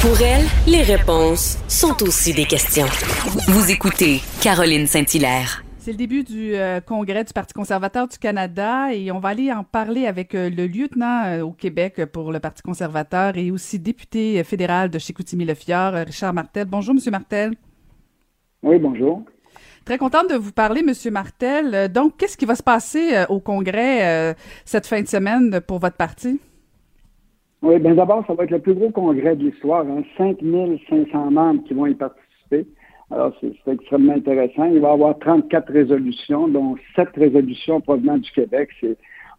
Pour elle, les réponses sont aussi des questions. Vous écoutez Caroline Saint-Hilaire. C'est le début du euh, congrès du Parti conservateur du Canada et on va aller en parler avec euh, le lieutenant euh, au Québec pour le Parti conservateur et aussi député fédéral de Chicoutimi-Le-Fjord, Richard Martel. Bonjour, Monsieur Martel. Oui, bonjour. Très contente de vous parler, Monsieur Martel. Donc, qu'est-ce qui va se passer au congrès cette fin de semaine pour votre parti? Oui, bien d'abord, ça va être le plus gros congrès de l'histoire. Hein. 5500 membres qui vont y participer. Alors, c'est extrêmement intéressant. Il va y avoir 34 résolutions, dont 7 résolutions provenant du Québec.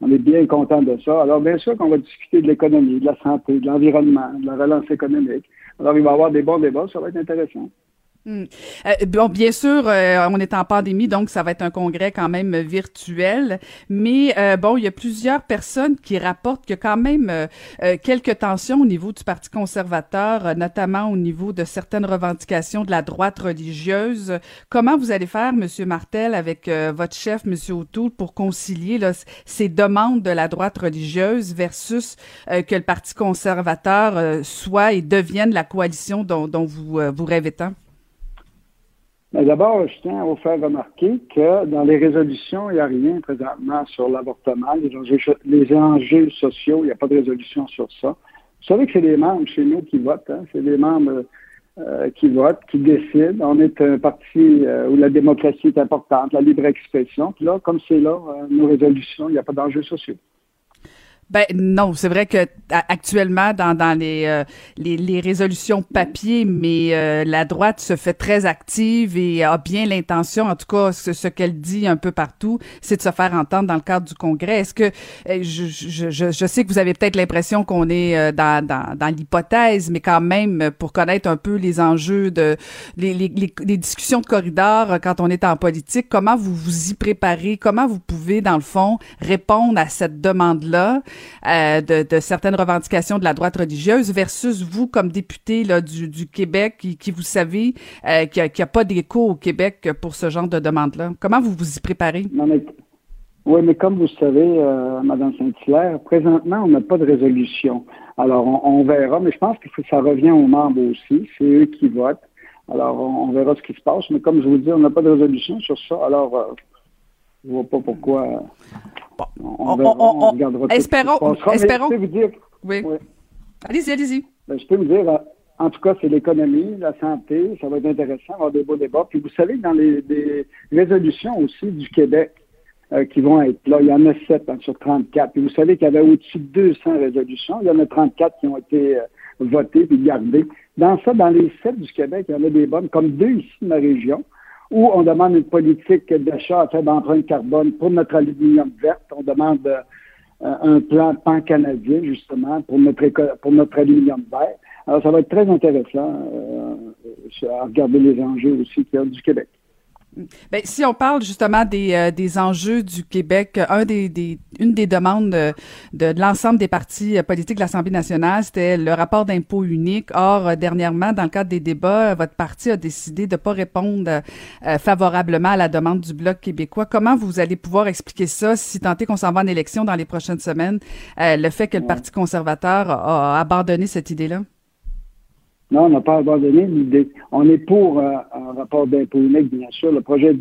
on est bien content de ça. Alors, bien sûr qu'on va discuter de l'économie, de la santé, de l'environnement, de la relance économique. Alors, il va y avoir des bons débats. Ça va être intéressant. Hmm. Euh, bon, bien sûr, euh, on est en pandémie, donc ça va être un congrès quand même virtuel. Mais euh, bon, il y a plusieurs personnes qui rapportent qu'il y a quand même quelques tensions au niveau du Parti conservateur, notamment au niveau de certaines revendications de la droite religieuse. Comment vous allez faire, Monsieur Martel, avec votre chef, Monsieur O'Toole, pour concilier ces demandes de la droite religieuse versus que le Parti conservateur soit et devienne la coalition dont, dont vous, vous rêvez tant? Mais d'abord, je tiens à vous faire remarquer que dans les résolutions, il n'y a rien présentement sur l'avortement, les enjeux, sociaux, il n'y a pas de résolution sur ça. Vous savez que c'est les membres chez nous qui votent, hein? c'est les membres euh, qui votent, qui décident. On est un parti euh, où la démocratie est importante, la libre expression. Puis là, comme c'est là, euh, nos résolutions, il n'y a pas d'enjeux sociaux. Ben non, c'est vrai que actuellement dans, dans les, euh, les, les résolutions papier, mais euh, la droite se fait très active et a bien l'intention, en tout cas ce, ce qu'elle dit un peu partout, c'est de se faire entendre dans le cadre du Congrès. Est-ce que euh, je, je, je, je, sais que vous avez peut-être l'impression qu'on est dans, dans, dans l'hypothèse, mais quand même pour connaître un peu les enjeux de les, les, les, discussions de corridor quand on est en politique, comment vous vous y préparez, comment vous pouvez dans le fond répondre à cette demande-là? Euh, de, certaines revendications de la droite religieuse versus vous comme député du, Québec qui, vous savez euh, qu'il n'y a, pas d'écho au Québec pour ce genre de demande-là. Comment vous vous y préparez? oui, mais comme vous savez, euh, Mme Saint-Hilaire, présentement, on n'a pas de résolution. Alors, on, verra, mais je pense que ça revient aux membres aussi. C'est eux qui votent. Alors, on, verra ce qui se passe. Mais comme je vous dis, on n'a pas de résolution sur ça. Alors, euh, je ne vois pas pourquoi on, espérons, espérons. vous dire, oui. Allez-y, allez-y. Ben, je peux vous dire, euh, en tout cas, c'est l'économie, la santé, ça va être intéressant, avoir des beaux débats. Puis vous savez, dans les, résolutions aussi du Québec euh, qui vont être là, il y en a 7 hein, sur 34. Puis vous savez qu'il y avait au-dessus de 200 résolutions. Il y en a 34 qui ont été euh, votées puis gardées. Dans ça, dans les 7 du Québec, il y en a des bonnes, comme deux ici de ma région où on demande une politique d'achat à faible empreinte carbone pour notre aluminium verte. On demande euh, un plan pan-canadien, justement, pour notre, pour notre aluminium vert. Alors, ça va être très intéressant euh, à regarder les enjeux aussi qu'il y a du Québec. Ben, si on parle justement des, euh, des enjeux du Québec, un des, des une des demandes de, de, l'ensemble des partis euh, politiques de l'Assemblée nationale, c'était le rapport d'impôt unique. Or, euh, dernièrement, dans le cadre des débats, votre parti a décidé de ne pas répondre favorablement à la demande du Bloc québécois. Comment vous allez pouvoir expliquer ça si tant est qu'on s'en va en élection dans les prochaines semaines, le fait que le Parti conservateur a abandonné cette idée-là? Non, on n'a pas abandonné l'idée. On est pour rapport d'impôt unique, bien sûr. Le projet le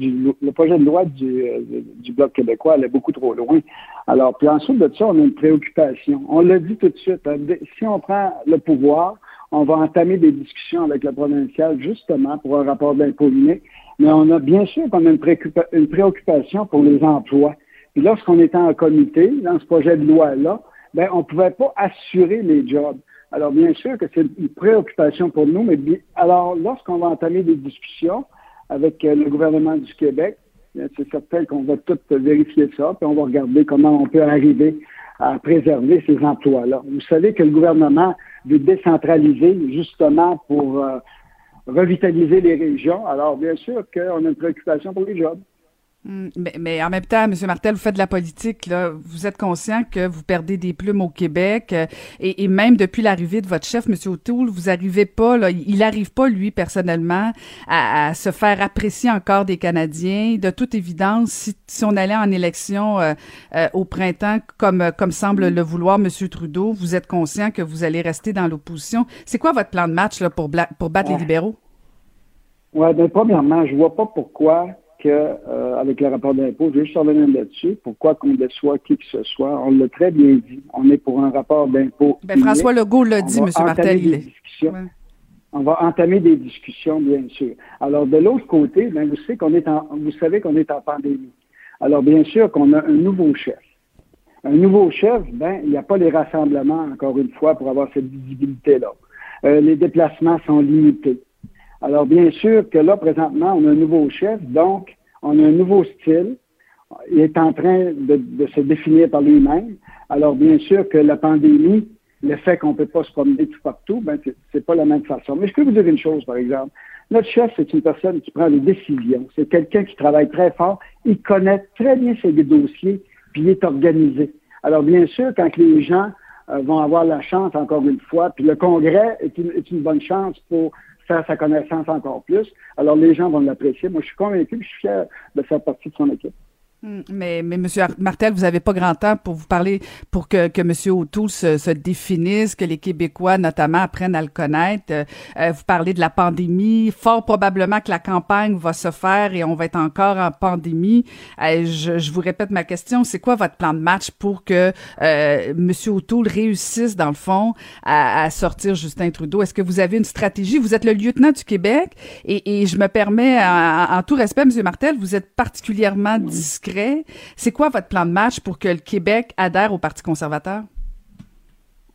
de loi du, euh, du Bloc québécois allait beaucoup trop loin. Alors, puis ensuite de ça, on a une préoccupation. On l'a dit tout de suite. Hein, si on prend le pouvoir, on va entamer des discussions avec la provinciale justement pour un rapport d'impôt unique. Mais on a bien sûr qu'on a une, une préoccupation pour les emplois. Puis lorsqu'on était en comité, dans ce projet de loi-là, ben, on ne pouvait pas assurer les jobs. Alors, bien sûr que c'est une préoccupation pour nous, mais alors, lorsqu'on va entamer des discussions avec euh, le gouvernement du Québec, c'est certain qu'on va tout vérifier ça, puis on va regarder comment on peut arriver à préserver ces emplois-là. Vous savez que le gouvernement veut décentraliser justement pour euh, revitaliser les régions. Alors, bien sûr qu'on a une préoccupation pour les jobs. Mm, mais, en même temps, M. Martel, vous faites de la politique, là. Vous êtes conscient que vous perdez des plumes au Québec euh, et, même depuis l'arrivée de votre chef, M. O'Toole, vous arrivez pas, là, il n'arrive pas, lui, personnellement, à, se faire apprécier encore des Canadiens. De toute évidence, si, si on allait en élection euh, euh, au printemps, comme, comme semble le vouloir M. Trudeau, vous êtes conscient que vous allez rester dans l'opposition. C'est quoi votre plan de match là, pour, pour battre les libéraux? Oui, bien, premièrement, je vois pas pourquoi que euh, avec le rapport d'impôt, je vais juste revenir là-dessus. Pourquoi qu'on déçoit qui que ce soit? On l'a très bien dit. On est pour un rapport d'impôt. Ben, François Legault l'a dit, M. Martel. On va entamer des discussions, bien sûr. Alors, de l'autre côté, ben, vous, savez qu'on est en, vous savez qu'on est en pandémie. Alors, bien sûr qu'on a un nouveau chef. Un nouveau chef, ben, il n'y a pas les rassemblements, encore une fois, pour avoir cette visibilité-là. Euh, les déplacements sont limités. Alors, bien sûr que là, présentement, on a un nouveau chef, donc on a un nouveau style. Il est en train de, se définir par lui-même. Alors, bien sûr que la pandémie, le fait qu'on ne peut pas se promener tout partout, ben, c'est pas la même façon. Mais je peux vous dire une chose, par exemple. Notre chef, c'est une personne qui prend des décisions. C'est quelqu'un qui travaille très fort. Il connaît très bien ses dossiers, puis il est organisé. Alors, bien sûr, quand les gens euh, vont avoir la chance, encore une fois, puis le Congrès est une bonne chance pour faire sa connaissance encore plus. Alors, les gens vont l'apprécier. Moi, je suis convaincu que je suis fier de faire partie de son équipe. Hmm, mais, mais Monsieur Martel, vous n'avez pas grand temps pour vous parler, pour que, que Monsieur O'Toole se, se, définisse, que les Québécois notamment apprennent à le connaître. Euh, euh, vous parlez de la pandémie. Fort probablement que la campagne va se faire et on va être encore en pandémie. Euh, je, je, vous répète ma question. C'est quoi votre plan de match pour que euh, Monsieur O'Toole réussisse dans le fond à, à sortir Justin Trudeau? Est-ce que vous avez une stratégie? Vous êtes le lieutenant du Québec et, et je me permets, en, en tout respect, Monsieur Martel, vous êtes particulièrement discret c'est quoi votre plan de match pour que le Québec adhère au Parti conservateur?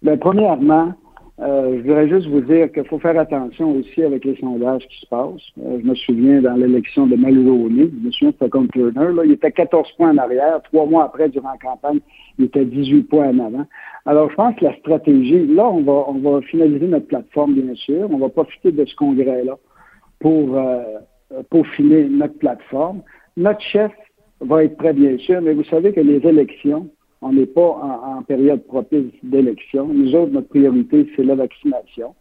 Bien, premièrement, euh, je voudrais juste vous dire qu'il faut faire attention aussi avec les sondages qui se passent. Euh, je me souviens dans l'élection de Mulroney, je me souviens de comme Turner, là, il était 14 points en arrière. Trois mois après, durant la campagne, il était 18 points en avant. Alors, je pense que la stratégie, là, on va, on va finaliser notre plateforme, bien sûr. On va profiter de ce congrès-là pour euh, notre plateforme. Notre chef, va être très bien sûr, mais vous savez que les élections, on n'est pas en, période propice d'élection. Nous autres, notre priorité, c'est la vaccination.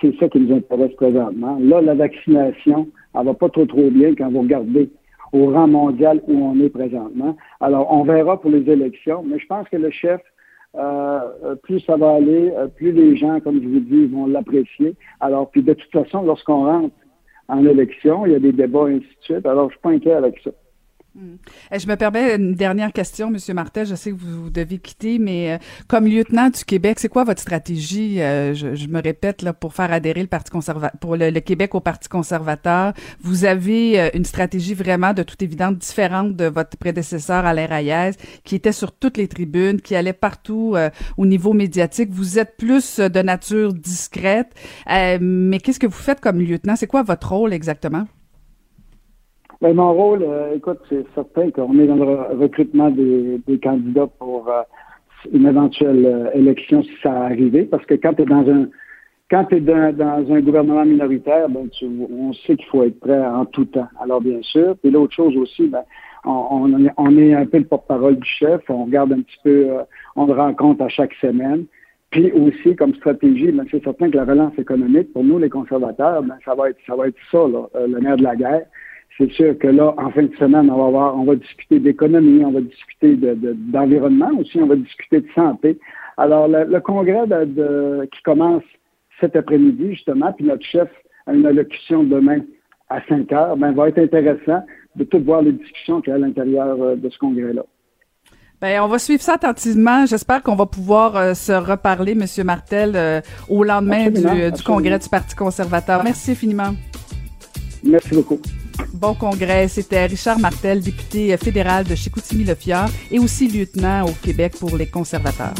C'est ça qui nous intéresse présentement. Là, la vaccination, elle va pas trop trop bien quand vous regardez au rang mondial où on est présentement. Alors, on verra pour les élections, mais je pense que le chef, euh, plus ça va aller, euh, plus les gens, comme je vous dis, vont l'apprécier. Alors, puis de toute façon, lorsqu'on rentre en élection, il y a des débats, et ainsi de suite. Alors, je suis pas inquiet avec ça. Hmm. Je me permets une dernière question, Monsieur Martel. Je sais que vous, devez quitter, mais euh, comme lieutenant du Québec, c'est quoi votre stratégie? Euh, je, me répète là pour faire adhérer le Parti conservateur, pour le, Québec au Parti conservateur. Vous avez euh, une stratégie vraiment de toute évidence différente de votre prédécesseur Alain Reyes, qui était sur toutes les tribunes, qui allait partout au niveau médiatique. Vous êtes plus de nature discrète, mais qu'est-ce que vous faites comme lieutenant? C'est quoi votre rôle exactement? Ben, mon rôle, euh, écoute, c'est certain qu'on est dans le recrutement des, candidats pour euh, une éventuelle euh, élection si ça arrive, parce que quand tu es dans un quand tu es dans, un gouvernement minoritaire, ben, tu, on sait qu'il faut être prêt en tout temps. Alors, bien sûr. Puis l'autre chose aussi, ben, on, on, est un peu le porte-parole du chef. On regarde un petit peu, on le rencontre à chaque semaine. Puis aussi, comme stratégie, ben, c'est certain que la relance économique, pour nous, les conservateurs, ben, ça va être ça va être ça, là, le nerf de la guerre c'est sûr que là, en fin de semaine, on va voir, on va discuter d'économie, on va discuter d'environnement de, aussi, on va discuter de santé. Alors, le, congrès de, qui commence cet après-midi, justement, puis notre chef a une allocution demain à 5 heures, ben, va être intéressant de tout voir les discussions qu'il y a à l'intérieur euh, de ce congrès-là. Ben, on va suivre ça attentivement. J'espère qu'on va pouvoir euh, se reparler, Monsieur Martel, euh, au lendemain du, du, congrès du Parti conservateur. Merci infiniment. Merci beaucoup. Bon congrès. C'était Richard Martel, député fédéral de Chicoutimi-Le et aussi lieutenant au Québec pour les conservateurs.